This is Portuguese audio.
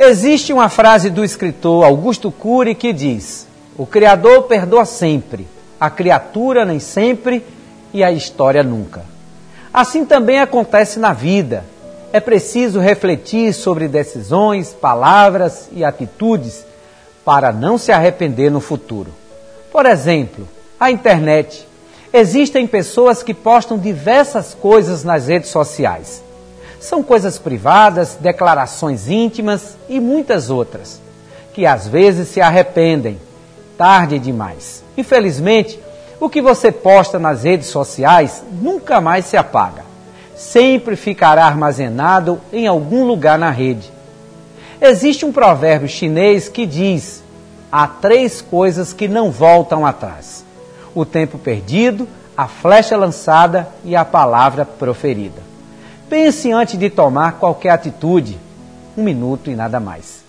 Existe uma frase do escritor Augusto Cury que diz: O Criador perdoa sempre, a criatura nem sempre e a história nunca. Assim também acontece na vida. É preciso refletir sobre decisões, palavras e atitudes para não se arrepender no futuro. Por exemplo, a internet. Existem pessoas que postam diversas coisas nas redes sociais. São coisas privadas, declarações íntimas e muitas outras, que às vezes se arrependem, tarde demais. Infelizmente, o que você posta nas redes sociais nunca mais se apaga. Sempre ficará armazenado em algum lugar na rede. Existe um provérbio chinês que diz: há três coisas que não voltam atrás: o tempo perdido, a flecha lançada e a palavra proferida. Pense antes de tomar qualquer atitude. Um minuto e nada mais.